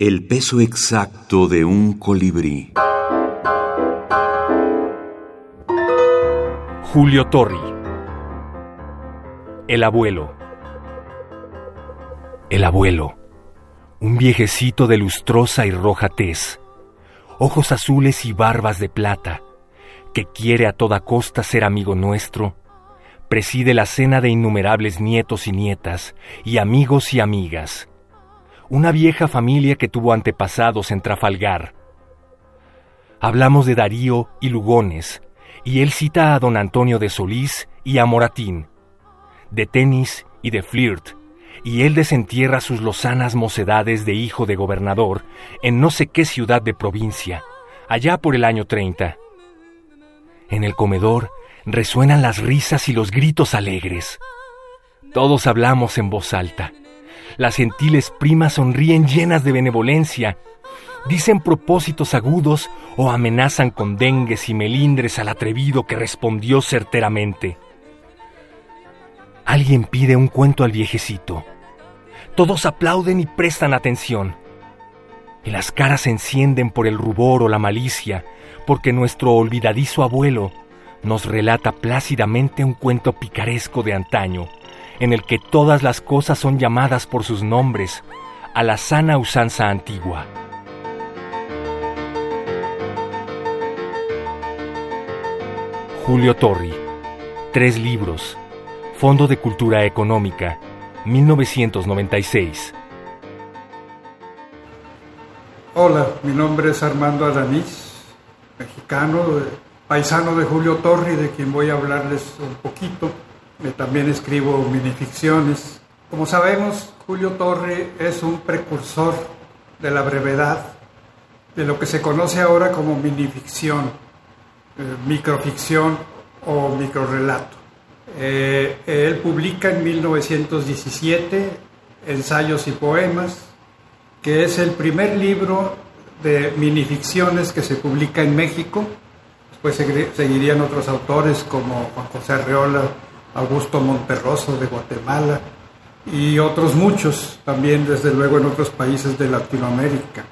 El peso exacto de un colibrí. Julio Torri. El abuelo. El abuelo. Un viejecito de lustrosa y roja tez, ojos azules y barbas de plata, que quiere a toda costa ser amigo nuestro, preside la cena de innumerables nietos y nietas, y amigos y amigas una vieja familia que tuvo antepasados en Trafalgar. Hablamos de Darío y Lugones, y él cita a don Antonio de Solís y a Moratín, de tenis y de flirt, y él desentierra sus lozanas mocedades de hijo de gobernador en no sé qué ciudad de provincia, allá por el año 30. En el comedor resuenan las risas y los gritos alegres. Todos hablamos en voz alta. Las gentiles primas sonríen llenas de benevolencia, dicen propósitos agudos o amenazan con dengues y melindres al atrevido que respondió certeramente. Alguien pide un cuento al viejecito. Todos aplauden y prestan atención. Y las caras se encienden por el rubor o la malicia, porque nuestro olvidadizo abuelo nos relata plácidamente un cuento picaresco de antaño en el que todas las cosas son llamadas por sus nombres, a la sana usanza antigua. Julio Torri, tres libros, Fondo de Cultura Económica, 1996. Hola, mi nombre es Armando Adaniz, mexicano, paisano de Julio Torri, de quien voy a hablarles un poquito. También escribo minificciones. Como sabemos, Julio Torre es un precursor de la brevedad, de lo que se conoce ahora como minificción, eh, microficción o microrelato. Eh, él publica en 1917 Ensayos y Poemas, que es el primer libro de minificciones que se publica en México. Después seguirían otros autores como Juan José Arreola, Augusto Monterroso de Guatemala y otros muchos también, desde luego, en otros países de Latinoamérica.